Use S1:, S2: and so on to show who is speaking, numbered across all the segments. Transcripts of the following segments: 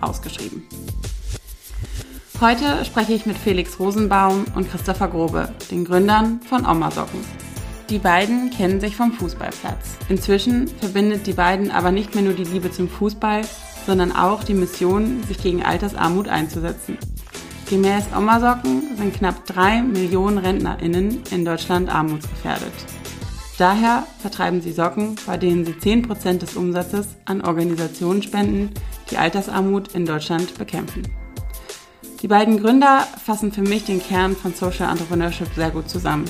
S1: ausgeschrieben. Heute spreche ich mit Felix Rosenbaum und Christopher Grobe, den Gründern von Oma Socken. Die beiden kennen sich vom Fußballplatz. Inzwischen verbindet die beiden aber nicht mehr nur die Liebe zum Fußball, sondern auch die Mission, sich gegen Altersarmut einzusetzen. Gemäß Oma Socken sind knapp drei Millionen RentnerInnen in Deutschland armutsgefährdet. Daher vertreiben sie Socken, bei denen sie 10% des Umsatzes an Organisationen spenden, die Altersarmut in Deutschland bekämpfen. Die beiden Gründer fassen für mich den Kern von Social Entrepreneurship sehr gut zusammen.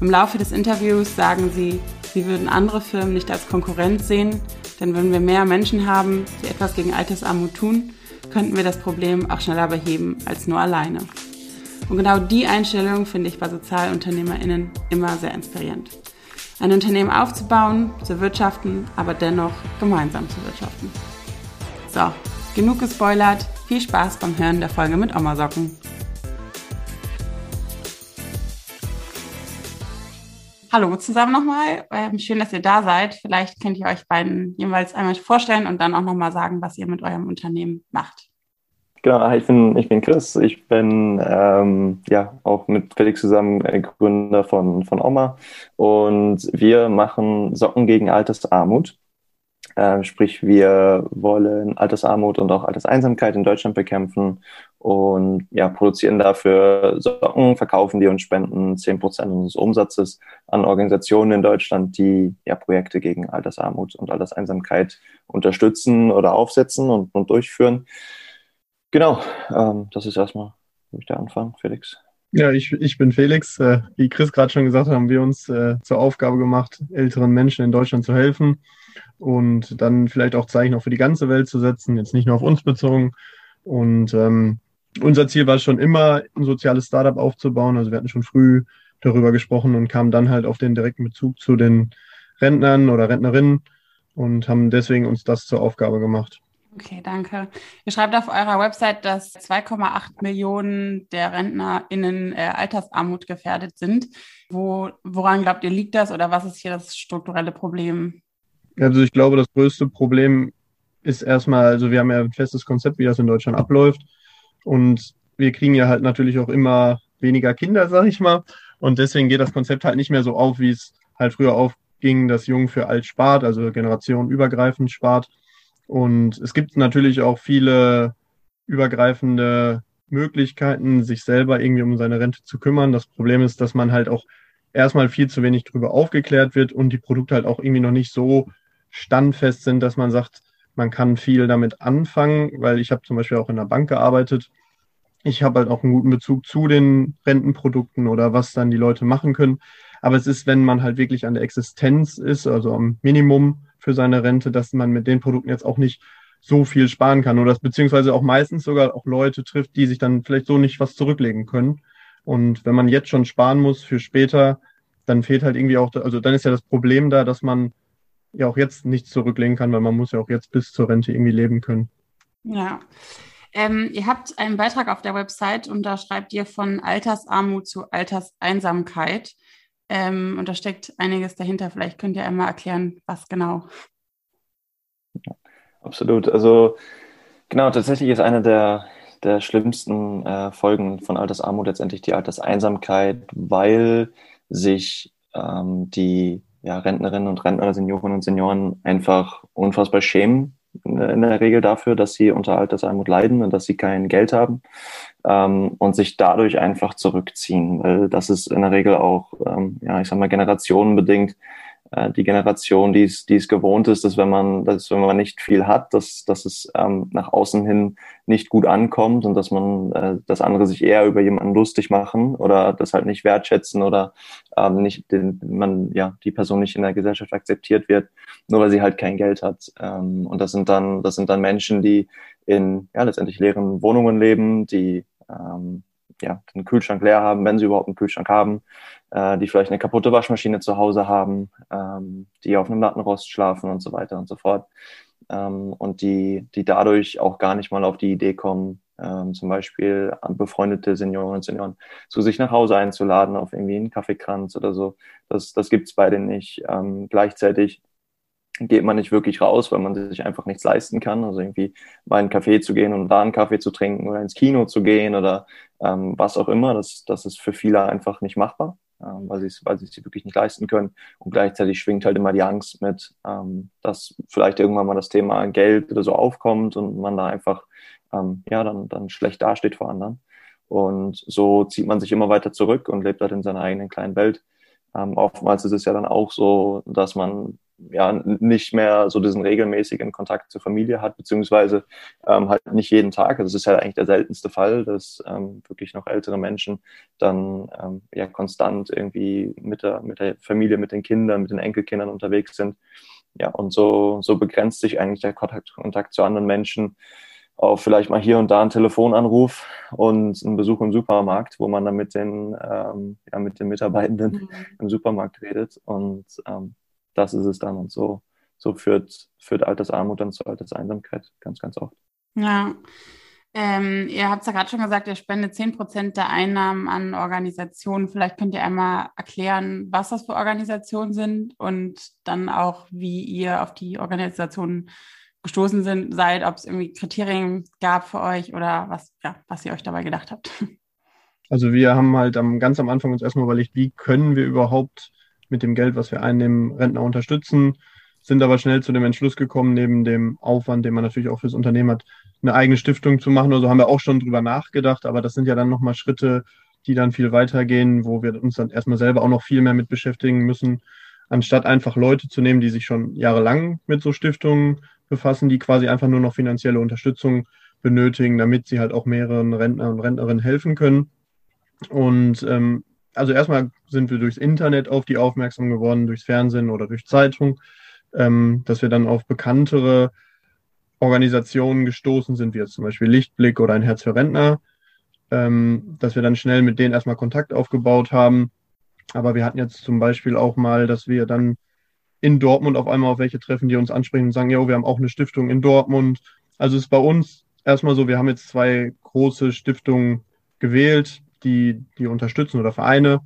S1: Im Laufe des Interviews sagen sie, sie würden andere Firmen nicht als Konkurrenz sehen, denn wenn wir mehr Menschen haben, die etwas gegen Altersarmut tun, könnten wir das Problem auch schneller beheben als nur alleine. Und genau die Einstellung finde ich bei SozialunternehmerInnen immer sehr inspirierend. Ein Unternehmen aufzubauen, zu wirtschaften, aber dennoch gemeinsam zu wirtschaften. So, genug gespoilert. Viel Spaß beim Hören der Folge mit Oma Socken. Hallo zusammen nochmal. Ähm, schön, dass ihr da seid. Vielleicht könnt ihr euch beiden jeweils einmal vorstellen und dann auch nochmal sagen, was ihr mit eurem Unternehmen macht.
S2: Genau, ich bin, ich bin Chris. Ich bin ähm, ja auch mit Felix zusammen Gründer von, von Oma. Und wir machen Socken gegen Altersarmut. Äh, sprich, wir wollen Altersarmut und auch Alterseinsamkeit in Deutschland bekämpfen und ja, produzieren dafür Socken, verkaufen die und spenden zehn Prozent unseres Umsatzes an Organisationen in Deutschland, die ja Projekte gegen Altersarmut und Alterseinsamkeit unterstützen oder aufsetzen und, und durchführen. Genau, ähm, das ist erstmal, da anfangen, Felix.
S3: Ja, ich, ich bin Felix. Äh, wie Chris gerade schon gesagt hat, haben wir uns äh, zur Aufgabe gemacht, älteren Menschen in Deutschland zu helfen und dann vielleicht auch Zeichen auch für die ganze Welt zu setzen, jetzt nicht nur auf uns bezogen. Und ähm, unser Ziel war schon immer, ein soziales Startup aufzubauen. Also wir hatten schon früh darüber gesprochen und kamen dann halt auf den direkten Bezug zu den Rentnern oder Rentnerinnen und haben deswegen uns das zur Aufgabe gemacht.
S1: Okay, danke. Ihr schreibt auf eurer Website, dass 2,8 Millionen der RentnerInnen äh, Altersarmut gefährdet sind. Wo, woran glaubt ihr, liegt das oder was ist hier das strukturelle Problem?
S3: Also ich glaube, das größte Problem ist erstmal, also wir haben ja ein festes Konzept, wie das in Deutschland abläuft. Und wir kriegen ja halt natürlich auch immer weniger Kinder, sag ich mal. Und deswegen geht das Konzept halt nicht mehr so auf, wie es halt früher aufging, dass Jung für alt spart, also generationenübergreifend spart. Und es gibt natürlich auch viele übergreifende Möglichkeiten, sich selber irgendwie um seine Rente zu kümmern. Das Problem ist, dass man halt auch erstmal viel zu wenig darüber aufgeklärt wird und die Produkte halt auch irgendwie noch nicht so standfest sind, dass man sagt, man kann viel damit anfangen, weil ich habe zum Beispiel auch in der Bank gearbeitet. Ich habe halt auch einen guten Bezug zu den Rentenprodukten oder was dann die Leute machen können. Aber es ist, wenn man halt wirklich an der Existenz ist, also am Minimum für seine Rente, dass man mit den Produkten jetzt auch nicht so viel sparen kann oder beziehungsweise auch meistens sogar auch Leute trifft, die sich dann vielleicht so nicht was zurücklegen können. Und wenn man jetzt schon sparen muss für später, dann fehlt halt irgendwie auch, also dann ist ja das Problem da, dass man ja auch jetzt nichts zurücklegen kann, weil man muss ja auch jetzt bis zur Rente irgendwie leben können.
S1: Ja. Ähm, ihr habt einen Beitrag auf der Website und da schreibt ihr von Altersarmut zu Alterseinsamkeit. Ähm, und da steckt einiges dahinter. Vielleicht könnt ihr einmal erklären, was genau.
S2: absolut. Also genau, tatsächlich ist eine der, der schlimmsten äh, Folgen von Altersarmut letztendlich die Alterseinsamkeit, weil sich ähm, die ja, Rentnerinnen und Rentner, Senioren und Senioren einfach unfassbar schämen in der Regel dafür, dass sie unter Altersarmut leiden und dass sie kein Geld haben ähm, und sich dadurch einfach zurückziehen, weil das ist in der Regel auch, ähm, ja, ich sag mal, generationenbedingt die Generation, die es, die es gewohnt ist, dass wenn man, dass wenn man nicht viel hat, dass, dass es ähm, nach außen hin nicht gut ankommt und dass man, äh, dass andere sich eher über jemanden lustig machen oder das halt nicht wertschätzen oder ähm, nicht den, man, ja, die Person nicht in der Gesellschaft akzeptiert wird, nur weil sie halt kein Geld hat. Ähm, und das sind dann, das sind dann Menschen, die in, ja, letztendlich leeren Wohnungen leben, die, ähm, ja, den Kühlschrank leer haben, wenn sie überhaupt einen Kühlschrank haben, äh, die vielleicht eine kaputte Waschmaschine zu Hause haben, ähm, die auf einem Lattenrost schlafen und so weiter und so fort. Ähm, und die, die dadurch auch gar nicht mal auf die Idee kommen, ähm, zum Beispiel befreundete Senioren und Senioren zu sich nach Hause einzuladen auf irgendwie einen Kaffeekranz oder so. Das, das gibt's bei denen nicht. Ähm, gleichzeitig geht man nicht wirklich raus, weil man sich einfach nichts leisten kann. Also irgendwie mal in einen Café zu gehen und da einen Kaffee zu trinken oder ins Kino zu gehen oder ähm, was auch immer, das, das ist für viele einfach nicht machbar, weil sie es weil sie es wirklich nicht leisten können. Und gleichzeitig schwingt halt immer die Angst mit, ähm, dass vielleicht irgendwann mal das Thema Geld oder so aufkommt und man da einfach ähm, ja dann, dann schlecht dasteht vor anderen. Und so zieht man sich immer weiter zurück und lebt halt in seiner eigenen kleinen Welt. Ähm, oftmals ist es ja dann auch so, dass man ja nicht mehr so diesen regelmäßigen Kontakt zur Familie hat, beziehungsweise ähm, halt nicht jeden Tag. Also es ist ja eigentlich der seltenste Fall, dass ähm, wirklich noch ältere Menschen dann ähm, ja konstant irgendwie mit der, mit der Familie, mit den Kindern, mit den Enkelkindern unterwegs sind. Ja, und so, so begrenzt sich eigentlich der Kontakt, Kontakt zu anderen Menschen auf vielleicht mal hier und da einen Telefonanruf und einen Besuch im Supermarkt, wo man dann mit den, ähm, ja, mit den Mitarbeitenden mhm. im Supermarkt redet. Und ähm, das ist es dann. Und so, so führt, führt Altersarmut dann zur Alterseinsamkeit ganz, ganz oft.
S1: Ja. Ähm, ihr habt es ja gerade schon gesagt, ihr spendet 10 Prozent der Einnahmen an Organisationen. Vielleicht könnt ihr einmal erklären, was das für Organisationen sind und dann auch, wie ihr auf die Organisationen gestoßen sind, seid, ob es irgendwie Kriterien gab für euch oder was, ja, was ihr euch dabei gedacht habt.
S3: Also wir haben halt am, ganz am Anfang uns erstmal überlegt, wie können wir überhaupt mit dem Geld, was wir einnehmen, Rentner unterstützen, sind aber schnell zu dem Entschluss gekommen, neben dem Aufwand, den man natürlich auch fürs Unternehmen hat, eine eigene Stiftung zu machen. Also haben wir auch schon drüber nachgedacht, aber das sind ja dann nochmal Schritte, die dann viel weitergehen, wo wir uns dann erstmal selber auch noch viel mehr mit beschäftigen müssen, anstatt einfach Leute zu nehmen, die sich schon jahrelang mit so Stiftungen befassen, die quasi einfach nur noch finanzielle Unterstützung benötigen, damit sie halt auch mehreren Rentner und Rentnerinnen helfen können. Und ähm, also erstmal sind wir durchs Internet auf die aufmerksam geworden, durchs Fernsehen oder durch Zeitung, ähm, dass wir dann auf bekanntere Organisationen gestoßen sind, wie jetzt zum Beispiel Lichtblick oder ein Herz für Rentner, ähm, dass wir dann schnell mit denen erstmal Kontakt aufgebaut haben. Aber wir hatten jetzt zum Beispiel auch mal, dass wir dann in Dortmund auf einmal auf welche treffen, die uns ansprechen und sagen, ja, wir haben auch eine Stiftung in Dortmund. Also es ist bei uns erstmal so, wir haben jetzt zwei große Stiftungen gewählt, die, die unterstützen oder Vereine.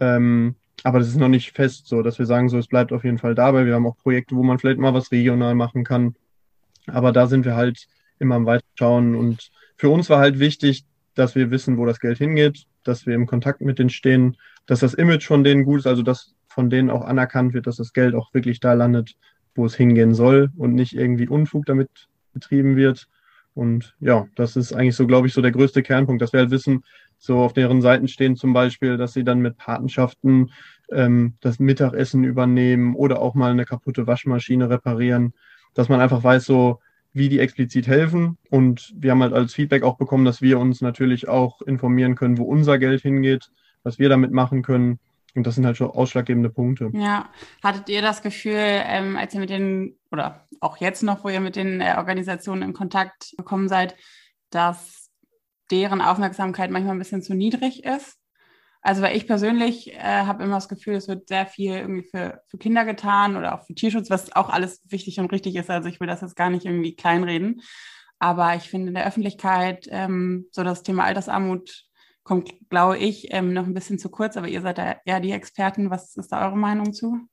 S3: Ähm, aber das ist noch nicht fest so, dass wir sagen, so, es bleibt auf jeden Fall dabei. Wir haben auch Projekte, wo man vielleicht mal was regional machen kann. Aber da sind wir halt immer am Weiterschauen. Und für uns war halt wichtig, dass wir wissen, wo das Geld hingeht, dass wir im Kontakt mit denen stehen, dass das Image von denen gut ist, also dass von denen auch anerkannt wird, dass das Geld auch wirklich da landet, wo es hingehen soll und nicht irgendwie Unfug damit betrieben wird. Und ja, das ist eigentlich so, glaube ich, so der größte Kernpunkt, dass wir halt wissen, so auf deren Seiten stehen zum Beispiel, dass sie dann mit Patenschaften ähm, das Mittagessen übernehmen oder auch mal eine kaputte Waschmaschine reparieren, dass man einfach weiß, so wie die explizit helfen. Und wir haben halt als Feedback auch bekommen, dass wir uns natürlich auch informieren können, wo unser Geld hingeht, was wir damit machen können. Und das sind halt schon ausschlaggebende Punkte.
S1: Ja, hattet ihr das Gefühl, ähm, als ihr mit den, oder auch jetzt noch, wo ihr mit den äh, Organisationen in Kontakt gekommen seid, dass deren Aufmerksamkeit manchmal ein bisschen zu niedrig ist? Also, weil ich persönlich äh, habe immer das Gefühl, es wird sehr viel irgendwie für, für Kinder getan oder auch für Tierschutz, was auch alles wichtig und richtig ist. Also, ich will das jetzt gar nicht irgendwie kleinreden. Aber ich finde in der Öffentlichkeit ähm, so das Thema Altersarmut kommt, glaube ich, ähm, noch ein bisschen zu kurz, aber ihr seid da eher die Experten. Was ist da eure Meinung zu?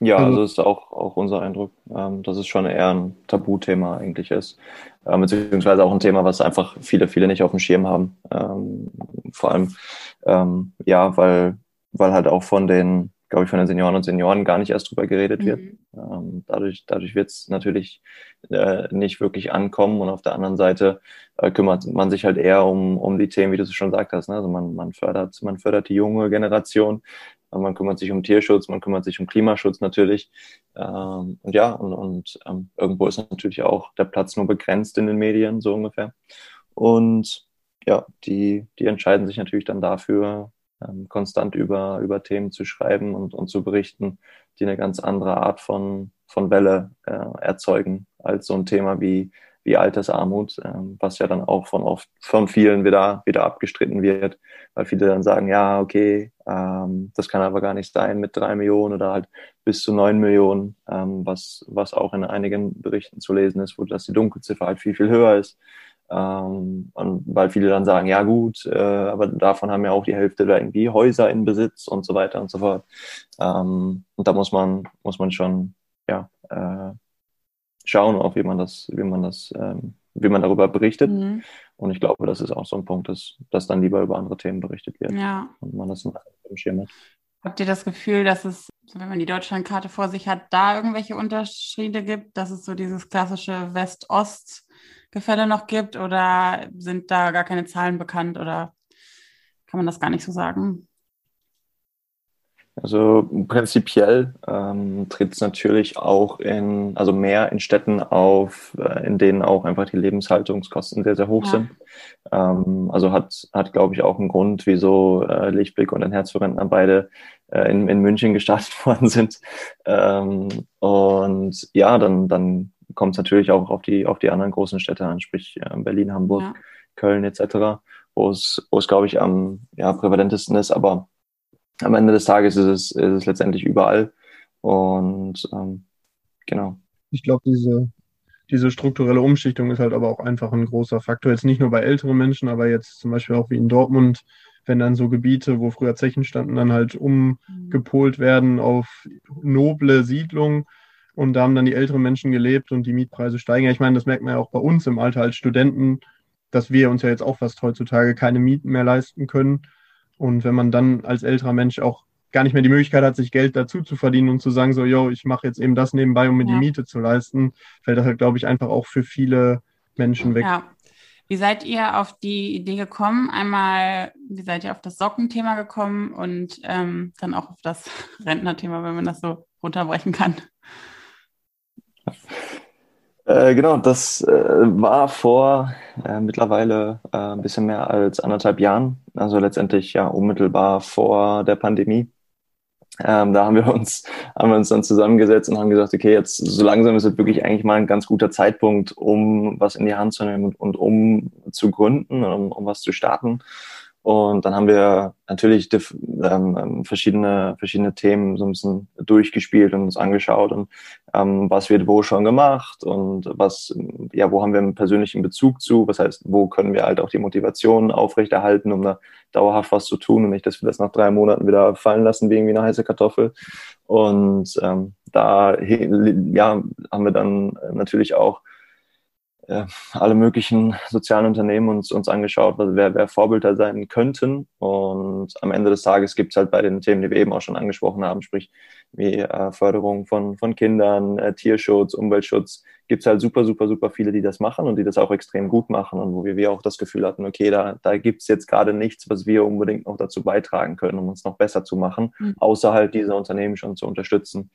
S2: Ja, also ist auch, auch unser Eindruck, ähm, dass es schon eher ein Tabuthema eigentlich ist. Ähm, beziehungsweise auch ein Thema, was einfach viele, viele nicht auf dem Schirm haben. Ähm, vor allem, ähm, ja, weil, weil halt auch von den glaube ich, von den Senioren und Senioren gar nicht erst drüber geredet wird. Mhm. Ähm, dadurch dadurch wird es natürlich äh, nicht wirklich ankommen und auf der anderen Seite äh, kümmert man sich halt eher um, um die Themen, wie du es schon gesagt hast. Ne? Also man, man, fördert, man fördert die junge Generation, man kümmert sich um Tierschutz, man kümmert sich um Klimaschutz natürlich. Ähm, und ja, und, und ähm, irgendwo ist natürlich auch der Platz nur begrenzt in den Medien, so ungefähr. Und ja, die, die entscheiden sich natürlich dann dafür, ähm, konstant über, über Themen zu schreiben und, und zu berichten, die eine ganz andere Art von, von Welle äh, erzeugen als so ein Thema wie, wie Altersarmut, ähm, was ja dann auch von oft von vielen wieder, wieder abgestritten wird, weil viele dann sagen, ja, okay, ähm, das kann aber gar nicht sein mit drei Millionen oder halt bis zu neun Millionen, ähm, was, was auch in einigen Berichten zu lesen ist, wo dass die Dunkelziffer halt viel, viel höher ist. Ähm, und weil viele dann sagen, ja gut, äh, aber davon haben ja auch die Hälfte da irgendwie Häuser in Besitz und so weiter und so fort. Ähm, und da muss man, muss man schon, ja, äh, schauen, auch wie man das, wie man das, ähm, wie man darüber berichtet. Mhm. Und ich glaube, das ist auch so ein Punkt, dass, dass dann lieber über andere Themen berichtet wird.
S1: Ja.
S2: Und man das im Schirm hat.
S1: Habt ihr das Gefühl, dass es, wenn man die Deutschlandkarte vor sich hat, da irgendwelche Unterschiede gibt, dass es so dieses klassische West-Ost- Gefälle noch gibt oder sind da gar keine Zahlen bekannt oder kann man das gar nicht so sagen?
S2: Also prinzipiell ähm, tritt es natürlich auch in, also mehr in Städten auf, äh, in denen auch einfach die Lebenshaltungskosten sehr, sehr hoch ja. sind. Ähm, also hat, hat glaube ich, auch einen Grund, wieso äh, Lichtblick und ein Herz für Rentner beide äh, in, in München gestartet worden sind. Ähm, und ja, dann, dann kommt es natürlich auch auf die, auf die anderen großen Städte an, sprich äh, Berlin, Hamburg, ja. Köln etc., wo es, wo es glaube ich, am ja, prävalentesten ist. Aber am Ende des Tages ist es, ist es letztendlich überall. Und ähm, genau.
S3: Ich glaube, diese, diese strukturelle Umschichtung ist halt aber auch einfach ein großer Faktor. Jetzt nicht nur bei älteren Menschen, aber jetzt zum Beispiel auch wie in Dortmund, wenn dann so Gebiete, wo früher Zechen standen, dann halt umgepolt werden auf noble Siedlungen und da haben dann die älteren Menschen gelebt und die Mietpreise steigen. Ja, ich meine, das merkt man ja auch bei uns im Alter als Studenten, dass wir uns ja jetzt auch fast heutzutage keine Mieten mehr leisten können. Und wenn man dann als älterer Mensch auch gar nicht mehr die Möglichkeit hat, sich Geld dazu zu verdienen und zu sagen, so, yo, ich mache jetzt eben das nebenbei, um mir ja. die Miete zu leisten, fällt das halt, glaube ich, einfach auch für viele Menschen weg.
S1: Ja. Wie seid ihr auf die Idee gekommen? Einmal, wie seid ihr auf das Sockenthema gekommen und ähm, dann auch auf das Rentnerthema, wenn man das so runterbrechen kann?
S2: Äh, genau, das äh, war vor äh, mittlerweile äh, ein bisschen mehr als anderthalb Jahren, also letztendlich ja unmittelbar vor der Pandemie. Ähm, da haben wir uns haben wir uns dann zusammengesetzt und haben gesagt, okay, jetzt so langsam ist es wirklich eigentlich mal ein ganz guter Zeitpunkt, um was in die Hand zu nehmen und, und um zu gründen, um, um was zu starten. Und dann haben wir natürlich ähm, ähm, verschiedene, verschiedene Themen so ein bisschen durchgespielt und uns angeschaut und ähm, was wird wo schon gemacht und was, ja, wo haben wir einen persönlichen Bezug zu? Was heißt, wo können wir halt auch die Motivation aufrechterhalten, um da dauerhaft was zu tun und nicht, dass wir das nach drei Monaten wieder fallen lassen wie irgendwie eine heiße Kartoffel. Und ähm, da ja, haben wir dann natürlich auch äh, alle möglichen sozialen Unternehmen uns, uns angeschaut, wer, wer Vorbilder sein könnten. Und am Ende des Tages gibt es halt bei den Themen, die wir eben auch schon angesprochen haben, sprich wie äh, Förderung von, von Kindern, äh, Tierschutz, Umweltschutz, gibt es halt super, super, super viele, die das machen und die das auch extrem gut machen und wo wir, wir auch das Gefühl hatten, okay, da, da gibt es jetzt gerade nichts, was wir unbedingt noch dazu beitragen können, um uns noch besser zu machen, mhm. außer halt diese Unternehmen schon zu unterstützen.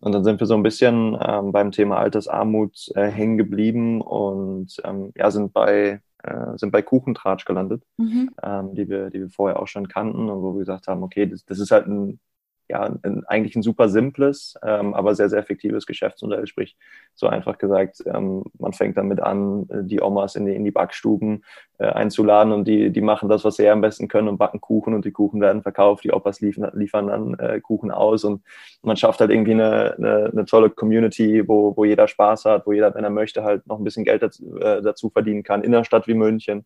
S2: Und dann sind wir so ein bisschen ähm, beim Thema Altersarmut äh, hängen geblieben und ähm, ja, sind bei äh, sind bei Kuchentratsch gelandet, mhm. ähm, die, wir, die wir vorher auch schon kannten und wo wir gesagt haben, okay, das, das ist halt ein ja, ein, eigentlich ein super simples, ähm, aber sehr, sehr effektives Geschäftsmodell. Sprich, so einfach gesagt, ähm, man fängt damit an, äh, die Omas in die, in die Backstuben äh, einzuladen und die, die machen das, was sie am besten können und backen Kuchen und die Kuchen werden verkauft, die Opas liefern, liefern dann äh, Kuchen aus und man schafft halt irgendwie eine, eine, eine, tolle Community, wo, wo jeder Spaß hat, wo jeder, wenn er möchte, halt noch ein bisschen Geld dazu, äh, dazu verdienen kann, in einer Stadt wie München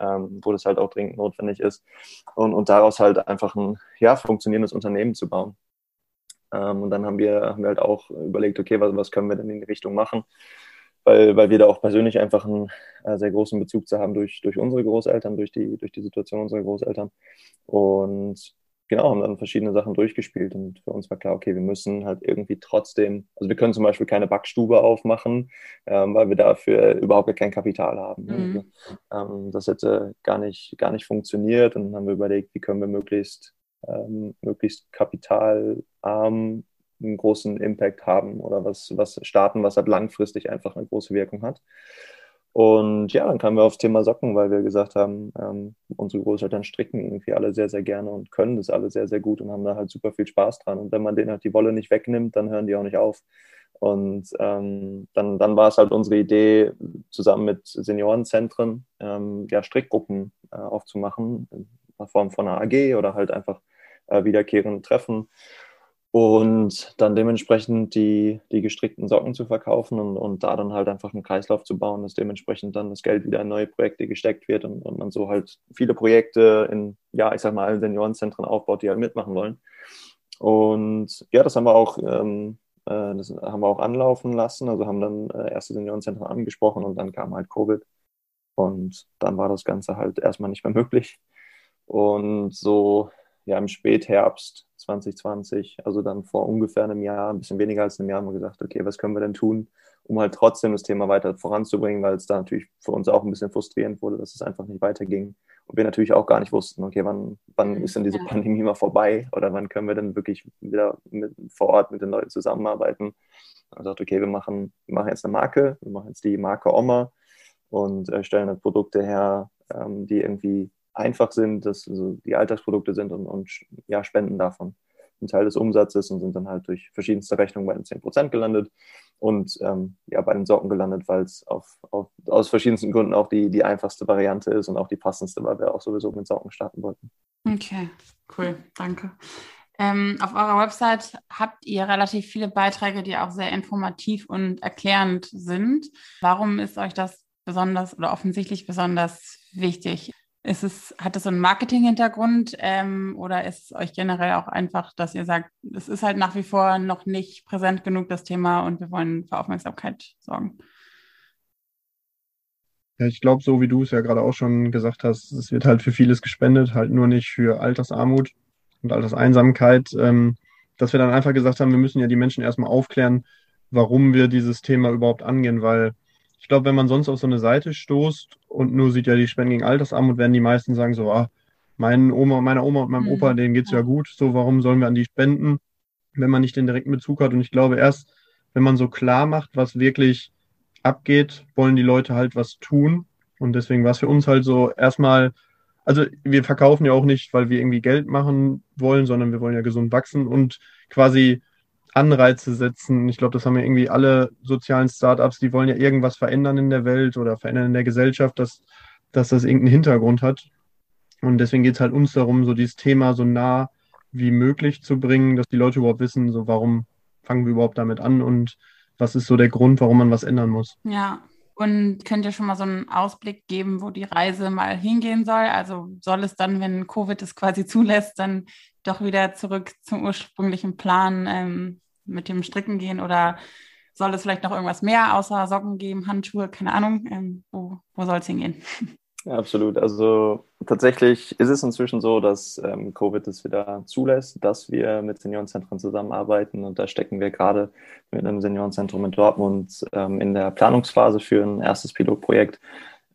S2: ähm, wo das halt auch dringend notwendig ist. Und, und daraus halt einfach ein ja, funktionierendes Unternehmen zu bauen. Ähm, und dann haben wir, haben wir halt auch überlegt, okay, was, was können wir denn in die Richtung machen? Weil, weil wir da auch persönlich einfach einen äh, sehr großen Bezug zu haben durch, durch unsere Großeltern, durch die, durch die Situation unserer Großeltern. Und genau, haben dann verschiedene Sachen durchgespielt und für uns war klar, okay, wir müssen halt irgendwie trotzdem, also wir können zum Beispiel keine Backstube aufmachen, ähm, weil wir dafür überhaupt kein Kapital haben. Mhm. Also, ähm, das hätte gar nicht, gar nicht funktioniert und dann haben wir überlegt, wie können wir möglichst, ähm, möglichst kapitalarm einen großen Impact haben oder was, was starten, was halt langfristig einfach eine große Wirkung hat. Und ja, dann kamen wir aufs Thema Socken, weil wir gesagt haben, ähm, unsere Großeltern stricken irgendwie alle sehr, sehr gerne und können das alle sehr, sehr gut und haben da halt super viel Spaß dran. Und wenn man denen halt die Wolle nicht wegnimmt, dann hören die auch nicht auf. Und ähm, dann, dann war es halt unsere Idee, zusammen mit Seniorenzentren ähm, ja, Strickgruppen äh, aufzumachen, in Form von einer AG oder halt einfach äh, wiederkehrende Treffen und dann dementsprechend die, die gestrickten Socken zu verkaufen und, und da dann halt einfach einen Kreislauf zu bauen, dass dementsprechend dann das Geld wieder in neue Projekte gesteckt wird und, und man so halt viele Projekte in, ja, ich sag mal, allen Seniorenzentren aufbaut, die halt mitmachen wollen. Und ja, das haben wir auch, ähm, äh, das haben wir auch anlaufen lassen, also haben dann äh, erste Seniorenzentren angesprochen und dann kam halt Covid. Und dann war das Ganze halt erstmal nicht mehr möglich. Und so ja im Spätherbst 2020, also dann vor ungefähr einem Jahr, ein bisschen weniger als einem Jahr, haben wir gesagt, okay, was können wir denn tun, um halt trotzdem das Thema weiter voranzubringen, weil es da natürlich für uns auch ein bisschen frustrierend wurde, dass es einfach nicht weiterging. Und wir natürlich auch gar nicht wussten, okay, wann, wann ist denn diese Pandemie mal vorbei oder wann können wir denn wirklich wieder mit, vor Ort mit den Leuten zusammenarbeiten. Und gesagt, okay, wir machen, wir machen jetzt eine Marke, wir machen jetzt die Marke Oma und äh, stellen halt Produkte her, ähm, die irgendwie einfach sind, dass also die Alltagsprodukte sind und, und ja, spenden davon einen Teil des Umsatzes und sind dann halt durch verschiedenste Rechnungen bei den 10% gelandet und ähm, ja, bei den Socken gelandet, weil es auf, auf, aus verschiedensten Gründen auch die, die einfachste Variante ist und auch die passendste, weil wir auch sowieso mit Socken starten wollten.
S1: Okay, cool, danke. Ähm, auf eurer Website habt ihr relativ viele Beiträge, die auch sehr informativ und erklärend sind. Warum ist euch das besonders oder offensichtlich besonders wichtig? Ist es, hat es so einen Marketing-Hintergrund ähm, oder ist es euch generell auch einfach, dass ihr sagt, es ist halt nach wie vor noch nicht präsent genug, das Thema, und wir wollen für Aufmerksamkeit sorgen?
S3: Ja, ich glaube, so wie du es ja gerade auch schon gesagt hast, es wird halt für vieles gespendet, halt nur nicht für Altersarmut und Alterseinsamkeit. Ähm, dass wir dann einfach gesagt haben, wir müssen ja die Menschen erstmal aufklären, warum wir dieses Thema überhaupt angehen, weil ich glaube, wenn man sonst auf so eine Seite stoßt und nur sieht ja die Spenden gegen Altersarmut, werden die meisten sagen so, ah, mein Oma, meiner Oma und meinem mhm. Opa, denen geht's ja gut, so warum sollen wir an die spenden, wenn man nicht den direkten Bezug hat? Und ich glaube, erst wenn man so klar macht, was wirklich abgeht, wollen die Leute halt was tun. Und deswegen war es für uns halt so erstmal, also wir verkaufen ja auch nicht, weil wir irgendwie Geld machen wollen, sondern wir wollen ja gesund wachsen und quasi Anreize setzen. Ich glaube, das haben ja irgendwie alle sozialen Startups, die wollen ja irgendwas verändern in der Welt oder verändern in der Gesellschaft, dass, dass das irgendeinen Hintergrund hat. Und deswegen geht es halt uns darum, so dieses Thema so nah wie möglich zu bringen, dass die Leute überhaupt wissen, so warum fangen wir überhaupt damit an und was ist so der Grund, warum man was ändern muss.
S1: Ja, und könnt ihr schon mal so einen Ausblick geben, wo die Reise mal hingehen soll? Also soll es dann, wenn Covid es quasi zulässt, dann doch wieder zurück zum ursprünglichen Plan ähm, mit dem Stricken gehen oder soll es vielleicht noch irgendwas mehr außer Socken geben, Handschuhe, keine Ahnung? Ähm, wo wo soll es hingehen?
S2: Ja, absolut. Also tatsächlich ist es inzwischen so, dass ähm, Covid es wieder zulässt, dass wir mit Seniorenzentren zusammenarbeiten. Und da stecken wir gerade mit einem Seniorenzentrum in Dortmund ähm, in der Planungsphase für ein erstes Pilotprojekt,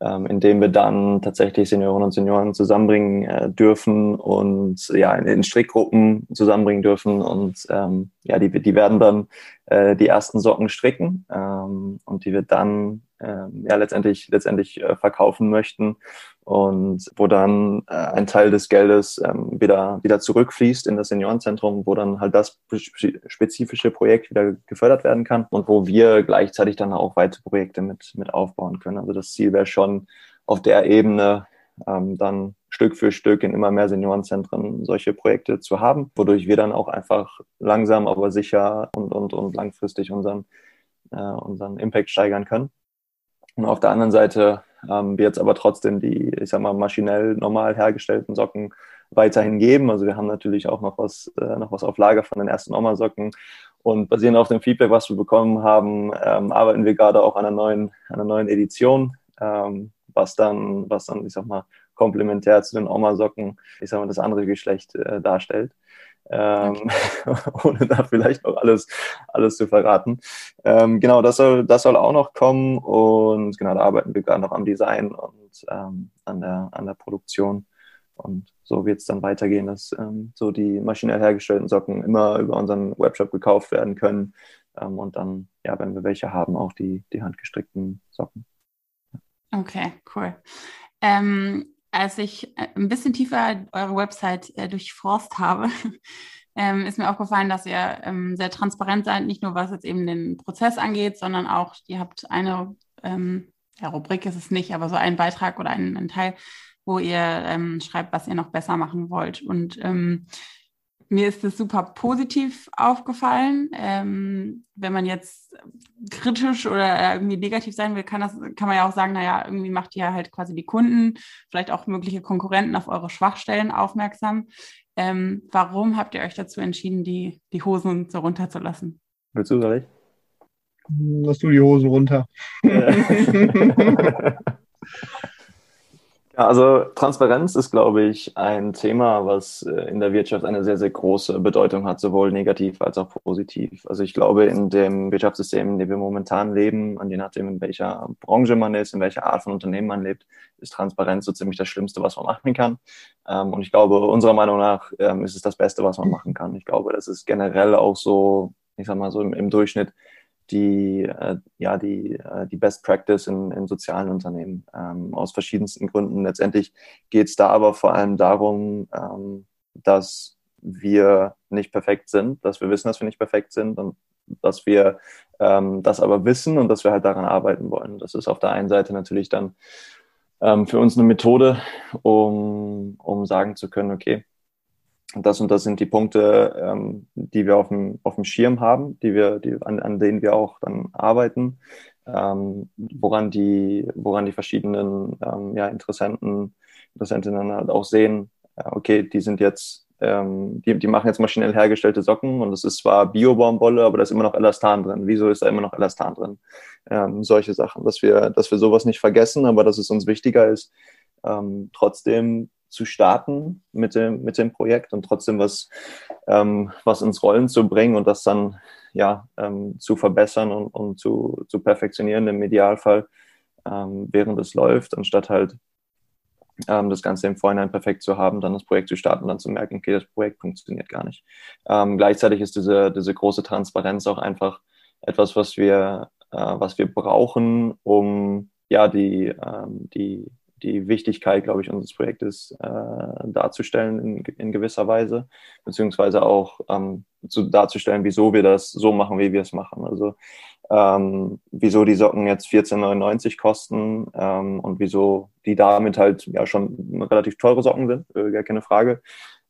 S2: ähm, indem wir dann tatsächlich Senioren und Senioren zusammenbringen äh, dürfen und ja in, in Strickgruppen zusammenbringen dürfen und ähm, ja die die werden dann äh, die ersten Socken stricken ähm, und die wir dann äh, ja letztendlich letztendlich äh, verkaufen möchten und wo dann äh, ein Teil des Geldes ähm, wieder wieder zurückfließt in das Seniorenzentrum, wo dann halt das spezifische Projekt wieder gefördert werden kann und wo wir gleichzeitig dann auch weitere Projekte mit mit aufbauen können. Also das Ziel wäre schon auf der Ebene ähm, dann Stück für Stück in immer mehr Seniorenzentren solche Projekte zu haben, wodurch wir dann auch einfach langsam, aber sicher und, und, und langfristig unseren, äh, unseren Impact steigern können. Und auf der anderen Seite ähm, wird es aber trotzdem die, ich sag mal, maschinell normal hergestellten Socken weiterhin geben. Also wir haben natürlich auch noch was, äh, noch was auf Lager von den ersten Oma-Socken. Und basierend auf dem Feedback, was wir bekommen haben, ähm, arbeiten wir gerade auch an einer neuen, einer neuen Edition, ähm, was dann, was dann, ich sag mal, komplementär zu den Oma-Socken, ich sag mal, das andere Geschlecht äh, darstellt. Ähm, ohne da vielleicht noch alles, alles zu verraten. Ähm, genau, das soll, das soll auch noch kommen und genau, da arbeiten wir gerade noch am Design und ähm, an, der, an der Produktion. Und so wird es dann weitergehen, dass ähm, so die maschinell hergestellten Socken immer über unseren Webshop gekauft werden können. Ähm, und dann, ja, wenn wir welche haben, auch die, die handgestrickten Socken.
S1: Okay, cool. Ähm, als ich äh, ein bisschen tiefer eure Website äh, durchforst habe, ähm, ist mir aufgefallen, dass ihr ähm, sehr transparent seid, nicht nur was jetzt eben den Prozess angeht, sondern auch, ihr habt eine ähm, ja, Rubrik ist es nicht, aber so einen Beitrag oder einen, einen Teil, wo ihr ähm, schreibt, was ihr noch besser machen wollt. Und ähm, mir ist es super positiv aufgefallen. Ähm, wenn man jetzt kritisch oder irgendwie negativ sein will, kann, das, kann man ja auch sagen, naja, irgendwie macht ihr halt quasi die Kunden, vielleicht auch mögliche Konkurrenten auf eure Schwachstellen aufmerksam. Ähm, warum habt ihr euch dazu entschieden, die, die Hosen so runterzulassen?
S2: Willst du, soll ich?
S3: Lass du die Hosen runter.
S2: Ja, also Transparenz ist, glaube ich, ein Thema, was äh, in der Wirtschaft eine sehr, sehr große Bedeutung hat, sowohl negativ als auch positiv. Also ich glaube, in dem Wirtschaftssystem, in dem wir momentan leben, und je nachdem, in welcher Branche man ist, in welcher Art von Unternehmen man lebt, ist Transparenz so ziemlich das Schlimmste, was man machen kann. Ähm, und ich glaube, unserer Meinung nach ähm, ist es das Beste, was man machen kann. Ich glaube, das ist generell auch so, ich sag mal so im, im Durchschnitt die, äh, ja, die, äh, die Best Practice in, in sozialen Unternehmen ähm, aus verschiedensten Gründen. Letztendlich geht es da aber vor allem darum, ähm, dass wir nicht perfekt sind, dass wir wissen, dass wir nicht perfekt sind und dass wir ähm, das aber wissen und dass wir halt daran arbeiten wollen. Das ist auf der einen Seite natürlich dann ähm, für uns eine Methode, um, um sagen zu können, okay, das und das sind die Punkte, ähm, die wir auf dem, auf dem Schirm haben, die wir, die, an, an denen wir auch dann arbeiten, ähm, woran die, woran die verschiedenen ähm, ja, Interessenten, Interessentinnen halt auch sehen, ja, okay, die sind jetzt, ähm, die, die machen jetzt maschinell hergestellte Socken und es ist zwar Bio-Baumwolle, aber da ist immer noch Elastan drin. Wieso ist da immer noch Elastan drin? Ähm, solche Sachen, dass wir, dass wir sowas nicht vergessen, aber dass es uns wichtiger ist, ähm, trotzdem zu starten mit dem, mit dem Projekt und trotzdem was, ähm, was ins Rollen zu bringen und das dann ja, ähm, zu verbessern und, und zu, zu perfektionieren im Idealfall, ähm, während es läuft, anstatt halt ähm, das Ganze im Vorhinein perfekt zu haben, dann das Projekt zu starten dann zu merken, okay, das Projekt funktioniert gar nicht. Ähm, gleichzeitig ist diese, diese große Transparenz auch einfach etwas, was wir, äh, was wir brauchen, um ja die, ähm, die die Wichtigkeit, glaube ich, unseres Projektes äh, darzustellen in, in, gewisser Weise, beziehungsweise auch ähm, zu, darzustellen, wieso wir das so machen, wie wir es machen. Also ähm, wieso die Socken jetzt 14,99 kosten ähm, und wieso die damit halt ja schon relativ teure Socken sind, äh, gar keine Frage.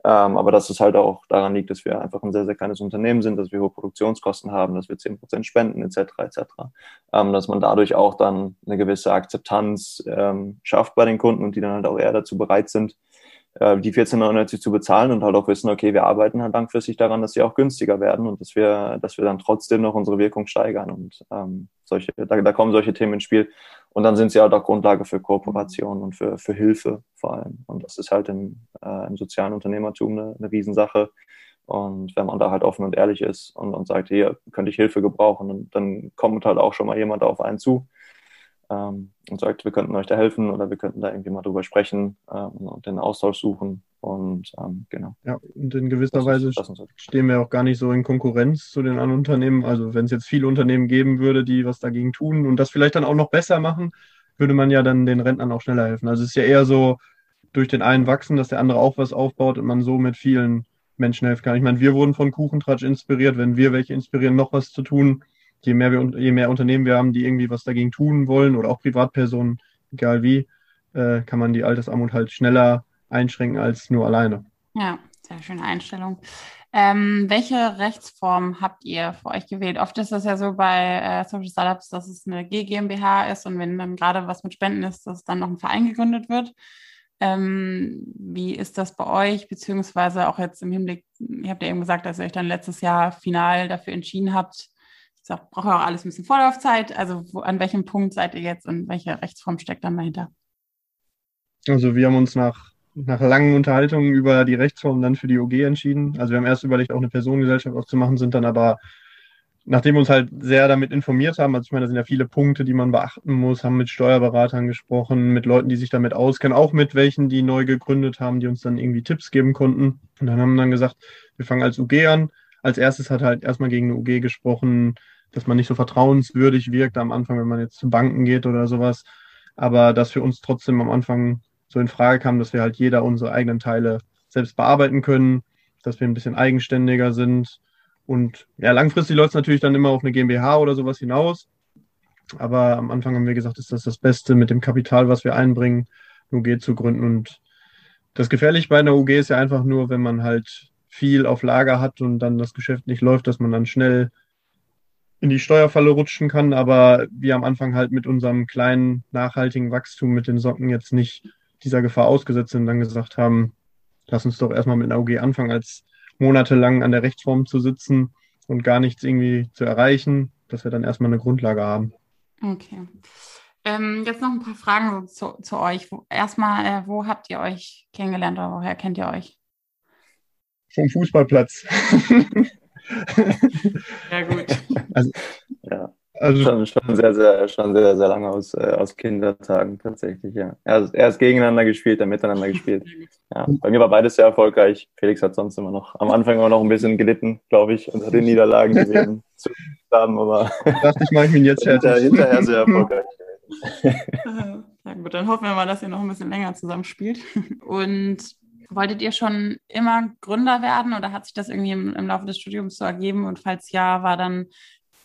S2: Ähm, aber dass es halt auch daran liegt, dass wir einfach ein sehr, sehr kleines Unternehmen sind, dass wir hohe Produktionskosten haben, dass wir 10% spenden etc. etc. Ähm, dass man dadurch auch dann eine gewisse Akzeptanz ähm, schafft bei den Kunden und die dann halt auch eher dazu bereit sind, äh, die 14,99 zu bezahlen und halt auch wissen, okay, wir arbeiten halt langfristig daran, dass sie auch günstiger werden und dass wir, dass wir dann trotzdem noch unsere Wirkung steigern und ähm, solche, da, da kommen solche Themen ins Spiel. Und dann sind sie halt auch Grundlage für Kooperation und für, für Hilfe vor allem. Und das ist halt im, äh, im sozialen Unternehmertum eine, eine Riesensache. Und wenn man da halt offen und ehrlich ist und, und sagt, hier könnte ich Hilfe gebrauchen, dann, dann kommt halt auch schon mal jemand auf einen zu ähm, und sagt, wir könnten euch da helfen oder wir könnten da irgendwie mal drüber sprechen ähm, und den Austausch suchen. Und ähm, genau.
S3: Ja, und in gewisser das Weise ist, stehen wir auch gar nicht so in Konkurrenz zu den anderen Unternehmen. Also wenn es jetzt viele Unternehmen geben würde, die was dagegen tun und das vielleicht dann auch noch besser machen, würde man ja dann den Rentnern auch schneller helfen. Also es ist ja eher so durch den einen wachsen, dass der andere auch was aufbaut und man so mit vielen Menschen helfen kann. Ich meine, wir wurden von Kuchentratsch inspiriert. Wenn wir welche inspirieren, noch was zu tun, je mehr, wir, je mehr Unternehmen wir haben, die irgendwie was dagegen tun wollen oder auch Privatpersonen, egal wie, äh, kann man die Altersarmut halt schneller einschränken als nur alleine.
S1: Ja, sehr schöne Einstellung. Ähm, welche Rechtsform habt ihr für euch gewählt? Oft ist es ja so bei äh, Social Startups, dass es eine GmbH ist und wenn dann gerade was mit Spenden ist, dass dann noch ein Verein gegründet wird. Ähm, wie ist das bei euch, beziehungsweise auch jetzt im Hinblick, ihr habt ja eben gesagt, dass ihr euch dann letztes Jahr final dafür entschieden habt, ich brauche auch alles ein bisschen Vorlaufzeit. Also wo, an welchem Punkt seid ihr jetzt und welche Rechtsform steckt dann dahinter?
S3: Also wir haben uns nach, nach langen Unterhaltungen über die Rechtsform dann für die OG entschieden. Also wir haben erst überlegt, auch eine Personengesellschaft aufzumachen, sind dann aber nachdem wir uns halt sehr damit informiert haben, also ich meine, da sind ja viele Punkte, die man beachten muss, haben mit Steuerberatern gesprochen, mit Leuten, die sich damit auskennen, auch mit welchen, die neu gegründet haben, die uns dann irgendwie Tipps geben konnten. Und dann haben wir dann gesagt, wir fangen als UG an. Als erstes hat halt erstmal gegen eine UG gesprochen, dass man nicht so vertrauenswürdig wirkt am Anfang, wenn man jetzt zu Banken geht oder sowas. Aber dass für uns trotzdem am Anfang so in Frage kam, dass wir halt jeder unsere eigenen Teile selbst bearbeiten können, dass wir ein bisschen eigenständiger sind und ja, langfristig läuft es natürlich dann immer auf eine GmbH oder sowas hinaus. Aber am Anfang haben wir gesagt, ist das das Beste mit dem Kapital, was wir einbringen, eine UG zu gründen. Und das Gefährliche bei einer UG ist ja einfach nur, wenn man halt viel auf Lager hat und dann das Geschäft nicht läuft, dass man dann schnell in die Steuerfalle rutschen kann. Aber wir am Anfang halt mit unserem kleinen nachhaltigen Wachstum mit den Socken jetzt nicht dieser Gefahr ausgesetzt sind und dann gesagt haben, lass uns doch erstmal mit einer UG anfangen als monatelang an der Rechtsform zu sitzen und gar nichts irgendwie zu erreichen, dass wir dann erstmal eine Grundlage haben.
S1: Okay. Ähm, jetzt noch ein paar Fragen zu, zu euch. Erstmal, äh, wo habt ihr euch kennengelernt oder woher kennt ihr euch?
S3: Vom Fußballplatz.
S1: Sehr gut.
S2: Also, ja. Also schon, schon sehr, sehr, schon sehr, sehr lange aus, äh, aus Kindertagen tatsächlich, ja. Erst, erst gegeneinander gespielt, dann miteinander gespielt. Ja, bei mir war beides sehr erfolgreich. Felix hat sonst immer noch, am Anfang immer noch ein bisschen gelitten, glaube ich, unter den Niederlagen, die wir zu haben, aber
S3: dachte ich, mache ich ihn jetzt
S2: hinter, hinterher sehr erfolgreich
S1: Ja gut, dann hoffen wir mal, dass ihr noch ein bisschen länger zusammen spielt. Und wolltet ihr schon immer Gründer werden oder hat sich das irgendwie im, im Laufe des Studiums so ergeben? Und falls ja, war dann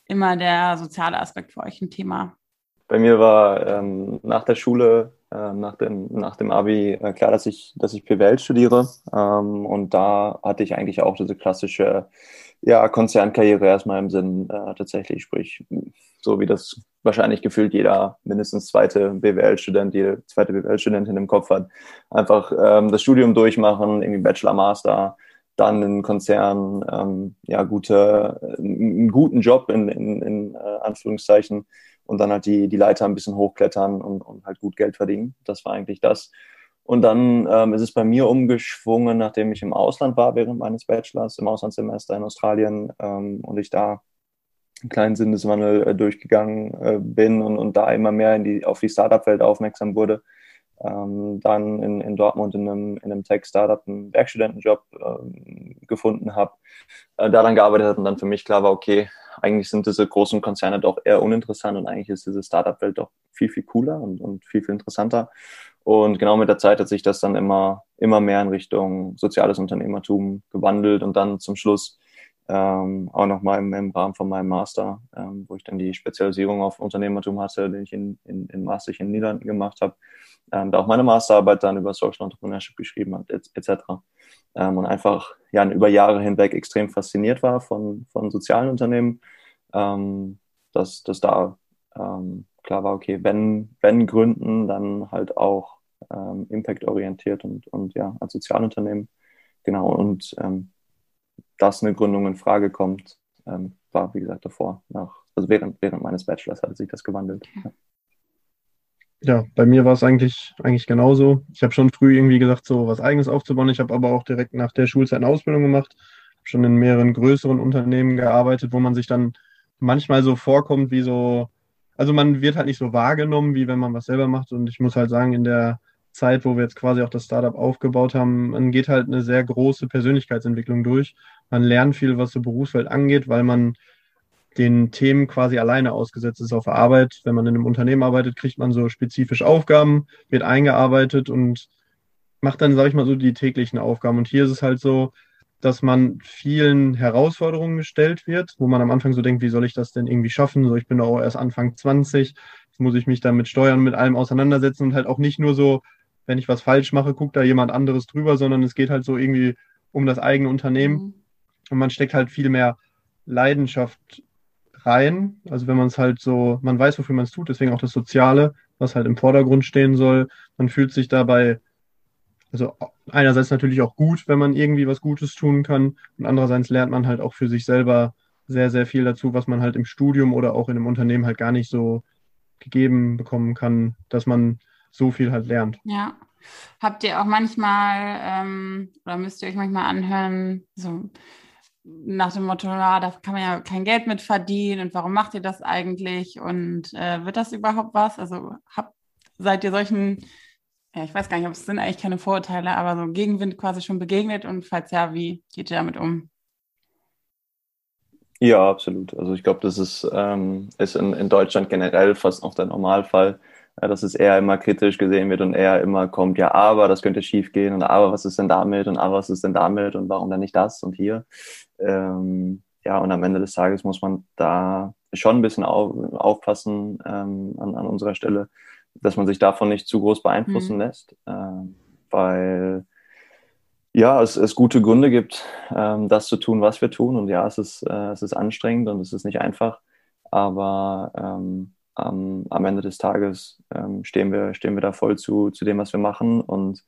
S1: immer der soziale Aspekt für euch ein Thema?
S2: Bei mir war ähm, nach der Schule, äh, nach, dem, nach dem Abi äh, klar, dass ich, dass ich PWL studiere. Ähm, und da hatte ich eigentlich auch diese klassische ja, Konzernkarriere erstmal im Sinn äh, tatsächlich. Sprich, so wie das wahrscheinlich gefühlt jeder mindestens zweite BWL-Student, jede zweite BWL-Studentin im Kopf hat. Einfach ähm, das Studium durchmachen, irgendwie Bachelor, Master, dann einen Konzern, ähm, ja, gute, einen guten Job in, in, in äh, Anführungszeichen und dann halt die, die Leiter ein bisschen hochklettern und, und halt gut Geld verdienen. Das war eigentlich das. Und dann ähm, ist es bei mir umgeschwungen, nachdem ich im Ausland war während meines Bachelors, im Auslandssemester in Australien ähm, und ich da einen kleinen Sinneswandel äh, durchgegangen äh, bin und, und da immer mehr in die, auf die Startup-Welt aufmerksam wurde ähm, dann in, in Dortmund in einem, in einem Tech-Startup einen Werkstudentenjob ähm, gefunden habe, äh, da dann gearbeitet habe und dann für mich klar war, okay, eigentlich sind diese großen Konzerne doch eher uninteressant und eigentlich ist diese Startup-Welt doch viel, viel cooler und, und viel, viel interessanter. Und genau mit der Zeit hat sich das dann immer, immer mehr in Richtung soziales Unternehmertum gewandelt und dann zum Schluss ähm, auch nochmal im, im Rahmen von meinem Master, ähm, wo ich dann die Spezialisierung auf Unternehmertum hatte, den ich in, in, in Maastricht in den Niederlanden gemacht habe, ähm, da auch meine Masterarbeit dann über Social Entrepreneurship geschrieben hat, etc. Ähm, und einfach ja, über Jahre hinweg extrem fasziniert war von, von sozialen Unternehmen, ähm, dass, dass da ähm, klar war, okay, wenn, wenn gründen, dann halt auch ähm, impact-orientiert und, und ja, als Sozialunternehmen. Genau, und ähm, dass eine Gründung in Frage kommt, ähm, war, wie gesagt, davor, nach, also während, während meines Bachelors hat sich das gewandelt. Ja.
S3: Ja, bei mir war es eigentlich, eigentlich genauso. Ich habe schon früh irgendwie gesagt, so was Eigenes aufzubauen. Ich habe aber auch direkt nach der Schulzeit eine Ausbildung gemacht, schon in mehreren größeren Unternehmen gearbeitet, wo man sich dann manchmal so vorkommt, wie so, also man wird halt nicht so wahrgenommen, wie wenn man was selber macht. Und ich muss halt sagen, in der Zeit, wo wir jetzt quasi auch das Startup aufgebaut haben, man geht halt eine sehr große Persönlichkeitsentwicklung durch. Man lernt viel, was so Berufswelt angeht, weil man den Themen quasi alleine ausgesetzt ist auf Arbeit. Wenn man in einem Unternehmen arbeitet, kriegt man so spezifisch Aufgaben, wird eingearbeitet und macht dann, sage ich mal, so die täglichen Aufgaben. Und hier ist es halt so, dass man vielen Herausforderungen gestellt wird, wo man am Anfang so denkt, wie soll ich das denn irgendwie schaffen? So, ich bin auch erst Anfang 20, jetzt muss ich mich dann mit Steuern, mit allem auseinandersetzen und halt auch nicht nur so, wenn ich was falsch mache, guckt da jemand anderes drüber, sondern es geht halt so irgendwie um das eigene Unternehmen. Mhm. Und man steckt halt viel mehr Leidenschaft rein. Also wenn man es halt so, man weiß, wofür man es tut, deswegen auch das Soziale, was halt im Vordergrund stehen soll. Man fühlt sich dabei, also einerseits natürlich auch gut, wenn man irgendwie was Gutes tun kann und andererseits lernt man halt auch für sich selber sehr, sehr viel dazu, was man halt im Studium oder auch in einem Unternehmen halt gar nicht so gegeben bekommen kann, dass man so viel halt lernt.
S1: Ja, Habt ihr auch manchmal ähm, oder müsst ihr euch manchmal anhören, so nach dem Motto, ja, da kann man ja kein Geld mit verdienen und warum macht ihr das eigentlich und äh, wird das überhaupt was? Also habt, seid ihr solchen, ja, ich weiß gar nicht, ob es sind eigentlich keine Vorurteile, aber so Gegenwind quasi schon begegnet und falls ja, wie geht ihr damit um?
S2: Ja, absolut. Also ich glaube, das ist, ähm, ist in, in Deutschland generell fast noch der Normalfall, ja, dass es eher immer kritisch gesehen wird und eher immer kommt, ja, aber das könnte schief gehen und aber was ist denn damit und aber was ist denn damit und warum dann nicht das und hier. Ähm, ja, und am Ende des Tages muss man da schon ein bisschen auf, aufpassen ähm, an, an unserer Stelle, dass man sich davon nicht zu groß beeinflussen mhm. lässt, äh, weil ja, es, es gute Gründe gibt, ähm, das zu tun, was wir tun. Und ja, es ist, äh, es ist anstrengend und es ist nicht einfach, aber ähm, am, Ende des Tages ähm, stehen, wir, stehen wir da voll zu, zu dem, was wir machen und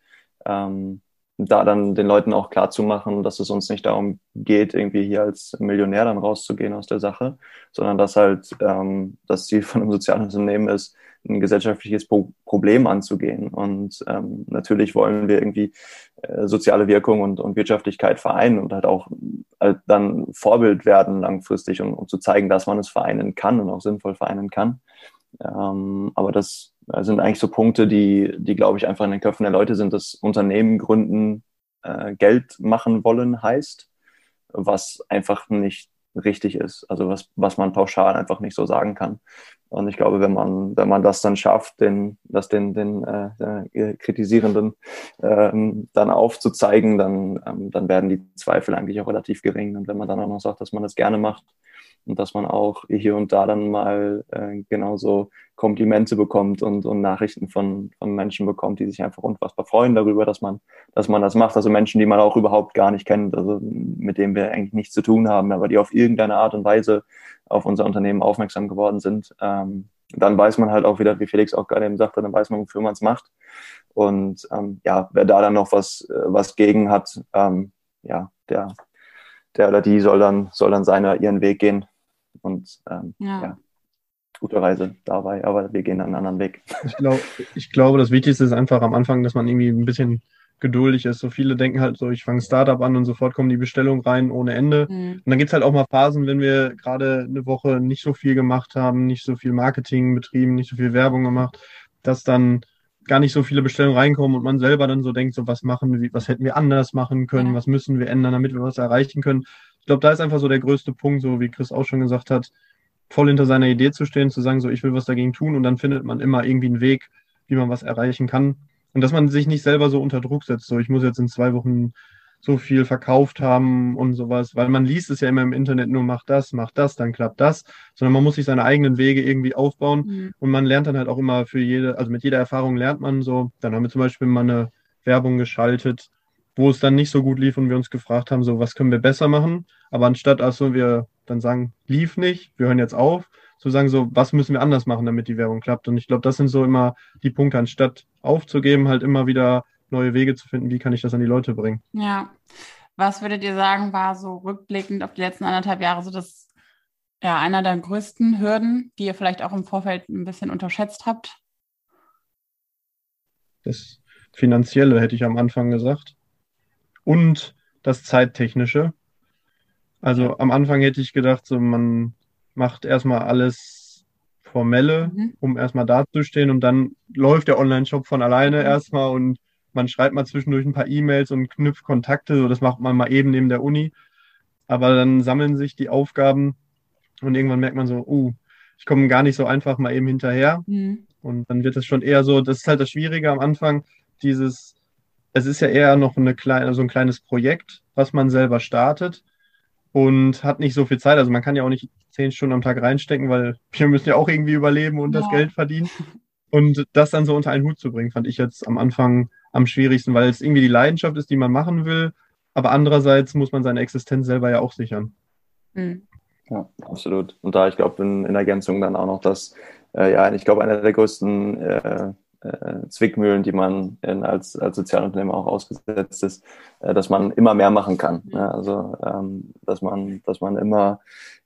S2: ähm, da dann den Leuten auch klar zu machen, dass es uns nicht darum geht, irgendwie hier als Millionär dann rauszugehen aus der Sache, sondern dass halt ähm, das Ziel von einem sozialen Unternehmen ist, ein gesellschaftliches Pro Problem anzugehen. Und ähm, natürlich wollen wir irgendwie äh, soziale Wirkung und, und Wirtschaftlichkeit vereinen und halt auch halt dann Vorbild werden langfristig, um, um zu zeigen, dass man es vereinen kann und auch sinnvoll vereinen kann. Ähm, aber das sind eigentlich so Punkte, die, die glaube ich, einfach in den Köpfen der Leute sind, dass Unternehmen gründen, äh, Geld machen wollen heißt, was einfach nicht richtig ist. Also was, was man pauschal einfach nicht so sagen kann. Und ich glaube, wenn man, wenn man das dann schafft, den, das den, den äh, Kritisierenden ähm, dann aufzuzeigen, dann, ähm, dann werden die Zweifel eigentlich auch relativ gering. Und wenn man dann auch noch sagt, dass man das gerne macht, und dass man auch hier und da dann mal äh, genauso Komplimente bekommt und, und Nachrichten von, von Menschen bekommt, die sich einfach unfassbar freuen darüber, dass man, dass man das macht. Also Menschen, die man auch überhaupt gar nicht kennt, also mit denen wir eigentlich nichts zu tun haben, aber die auf irgendeine Art und Weise auf unser Unternehmen aufmerksam geworden sind. Ähm, dann weiß man halt auch wieder, wie Felix auch gerade eben sagte, dann weiß man, wofür man es macht. Und ähm, ja, wer da dann noch was, äh, was gegen hat, ähm, ja, der, der oder die soll dann, soll dann seine, ihren Weg gehen. Und ähm, ja. ja. gute Reise dabei, aber wir gehen einen anderen Weg.
S3: Ich, glaub, ich glaube, das Wichtigste ist einfach am Anfang, dass man irgendwie ein bisschen geduldig ist. So viele denken halt so, ich fange Startup an und sofort kommen die Bestellungen rein ohne Ende. Mhm. Und dann gibt es halt auch mal Phasen, wenn wir gerade eine Woche nicht so viel gemacht haben, nicht so viel Marketing betrieben, nicht so viel Werbung gemacht, dass dann gar nicht so viele Bestellungen reinkommen und man selber dann so denkt, so was machen wir, was hätten wir anders machen können, ja. was müssen wir ändern, damit wir was erreichen können glaube, da ist einfach so der größte Punkt, so wie Chris auch schon gesagt hat, voll hinter seiner Idee zu stehen, zu sagen, so ich will was dagegen tun und dann findet man immer irgendwie einen Weg, wie man was erreichen kann. Und dass man sich nicht selber so unter Druck setzt, so ich muss jetzt in zwei Wochen so viel verkauft haben und sowas, weil man liest es ja immer im Internet nur, mach das, mach das, dann klappt das, sondern man muss sich seine eigenen Wege irgendwie aufbauen mhm. und man lernt dann halt auch immer für jede, also mit jeder Erfahrung lernt man so, dann haben wir zum Beispiel mal eine Werbung geschaltet, wo es dann nicht so gut lief und wir uns gefragt haben, so was können wir besser machen. Aber anstatt also wir dann sagen, lief nicht, wir hören jetzt auf, zu sagen, so was müssen wir anders machen, damit die Werbung klappt. Und ich glaube, das sind so immer die Punkte, anstatt aufzugeben, halt immer wieder neue Wege zu finden, wie kann ich das an die Leute bringen.
S1: Ja. Was würdet ihr sagen, war so rückblickend auf die letzten anderthalb Jahre so das ja, einer der größten Hürden, die ihr vielleicht auch im Vorfeld ein bisschen unterschätzt habt?
S3: Das Finanzielle hätte ich am Anfang gesagt und das Zeittechnische. Also am Anfang hätte ich gedacht, so man macht erstmal alles Formelle, mhm. um erstmal dazustehen und dann läuft der Online-Shop von alleine mhm. erstmal und man schreibt mal zwischendurch ein paar E-Mails und knüpft Kontakte, so das macht man mal eben neben der Uni. Aber dann sammeln sich die Aufgaben und irgendwann merkt man so, uh, ich komme gar nicht so einfach mal eben hinterher. Mhm. Und dann wird es schon eher so, das ist halt das Schwierige am Anfang, dieses es ist ja eher noch eine kleine, so ein kleines Projekt, was man selber startet und hat nicht so viel Zeit. Also man kann ja auch nicht zehn Stunden am Tag reinstecken, weil wir müssen ja auch irgendwie überleben und ja. das Geld verdienen. Und das dann so unter einen Hut zu bringen, fand ich jetzt am Anfang am schwierigsten, weil es irgendwie die Leidenschaft ist, die man machen will. Aber andererseits muss man seine Existenz selber ja auch sichern.
S2: Mhm. Ja, absolut. Und da, ich glaube, in, in Ergänzung dann auch noch, dass, äh, ja, ich glaube, einer der größten äh, äh, Zwickmühlen, die man in, als, als Sozialunternehmer auch ausgesetzt ist, äh, dass man immer mehr machen kann. Ja, also ähm, dass man, dass man immer,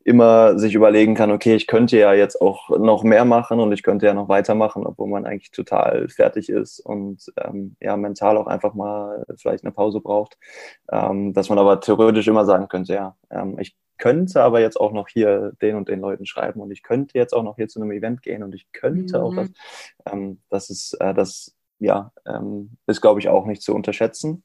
S2: immer sich überlegen kann, okay, ich könnte ja jetzt auch noch mehr machen und ich könnte ja noch weitermachen, obwohl man eigentlich total fertig ist und ähm, ja mental auch einfach mal vielleicht eine Pause braucht. Ähm, dass man aber theoretisch immer sagen könnte, ja, ähm, ich könnte aber jetzt auch noch hier den und den Leuten schreiben und ich könnte jetzt auch noch hier zu einem Event gehen und ich könnte mhm. auch das. Ähm, das ist, äh, das, ja, ähm, ist, glaube ich, auch nicht zu unterschätzen,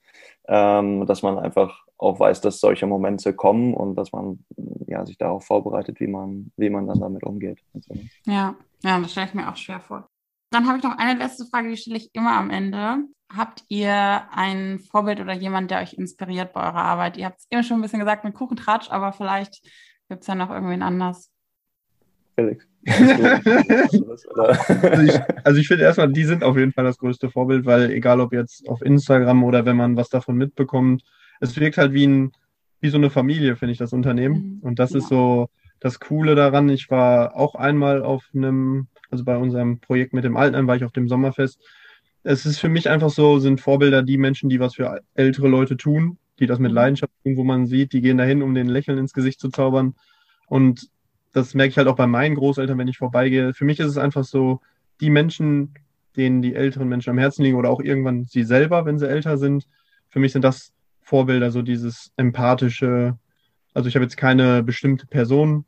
S2: ähm, dass man einfach auch weiß, dass solche Momente kommen und dass man ja, sich darauf vorbereitet, wie man, wie man dann damit umgeht.
S1: So. Ja, ja, das stelle ich mir auch schwer vor. Dann habe ich noch eine letzte Frage, die stelle ich immer am Ende. Habt ihr ein Vorbild oder jemand, der euch inspiriert bei eurer Arbeit? Ihr habt es eben schon ein bisschen gesagt mit Kuchentratsch, aber vielleicht gibt es ja noch irgendwen anders.
S3: Felix. also ich, also ich finde erstmal, die sind auf jeden Fall das größte Vorbild, weil egal ob jetzt auf Instagram oder wenn man was davon mitbekommt, es wirkt halt wie, ein, wie so eine Familie, finde ich, das Unternehmen. Mhm. Und das ja. ist so das Coole daran. Ich war auch einmal auf einem, also bei unserem Projekt mit dem Altenheim war ich auf dem Sommerfest es ist für mich einfach so, sind Vorbilder die Menschen, die was für ältere Leute tun, die das mit mhm. Leidenschaft tun, wo man sieht, die gehen dahin, um den Lächeln ins Gesicht zu zaubern. Und das merke ich halt auch bei meinen Großeltern, wenn ich vorbeigehe. Für mich ist es einfach so, die Menschen, denen die älteren Menschen am Herzen liegen oder auch irgendwann sie selber, wenn sie älter sind, für mich sind das Vorbilder, so dieses empathische. Also ich habe jetzt keine bestimmte Person,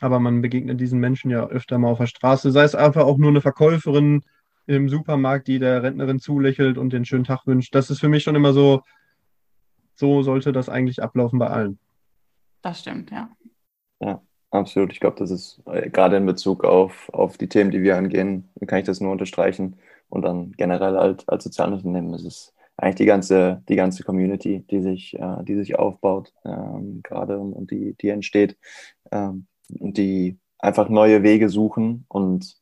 S3: aber man begegnet diesen Menschen ja öfter mal auf der Straße, sei es einfach auch nur eine Verkäuferin, im Supermarkt, die der Rentnerin zulächelt und den schönen Tag wünscht. Das ist für mich schon immer so, so sollte das eigentlich ablaufen bei allen.
S1: Das stimmt, ja.
S2: Ja, absolut. Ich glaube, das ist äh, gerade in Bezug auf, auf die Themen, die wir angehen, kann ich das nur unterstreichen. Und dann generell halt als Sozialunternehmen ist es eigentlich die ganze, die ganze Community, die sich, äh, die sich aufbaut, ähm, gerade und, und, die, die entsteht ähm, und die einfach neue Wege suchen und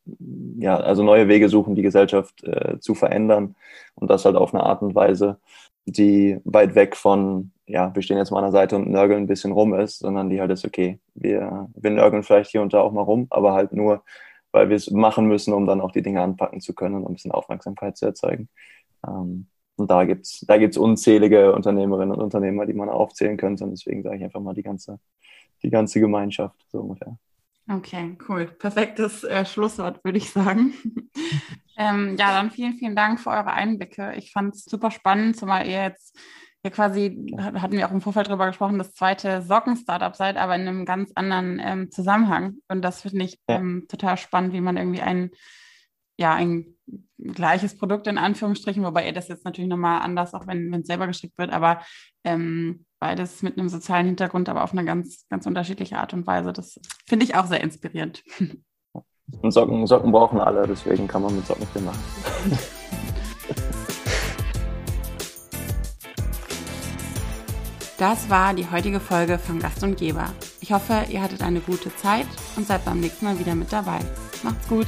S2: ja, also neue Wege suchen, die Gesellschaft äh, zu verändern und das halt auf eine Art und Weise, die weit weg von, ja, wir stehen jetzt mal an der Seite und nörgeln ein bisschen rum ist, sondern die halt ist, okay, wir, wir nörgeln vielleicht hier und da auch mal rum, aber halt nur, weil wir es machen müssen, um dann auch die Dinge anpacken zu können und ein bisschen Aufmerksamkeit zu erzeugen. Ähm, und da gibt's da gibt's unzählige Unternehmerinnen und Unternehmer, die man aufzählen könnte. Und deswegen sage ich einfach mal die ganze, die ganze Gemeinschaft, so ungefähr.
S1: Okay, cool. Perfektes äh, Schlusswort, würde ich sagen. ähm, ja, dann vielen, vielen Dank für eure Einblicke. Ich fand es super spannend, zumal ihr jetzt ja quasi, hatten wir auch im Vorfeld darüber gesprochen, das zweite Socken-Startup seid, aber in einem ganz anderen ähm, Zusammenhang. Und das finde ich ähm, total spannend, wie man irgendwie ein, ja, ein gleiches Produkt in Anführungsstrichen, wobei ihr das jetzt natürlich nochmal anders, auch wenn es selber geschickt wird, aber ähm, beides mit einem sozialen Hintergrund, aber auf eine ganz, ganz unterschiedliche Art und Weise. Das finde ich auch sehr inspirierend.
S2: Und Socken, Socken brauchen alle, deswegen kann man mit Socken viel machen.
S1: Das war die heutige Folge von Gast und Geber. Ich hoffe, ihr hattet eine gute Zeit und seid beim nächsten Mal wieder mit dabei. Macht's gut!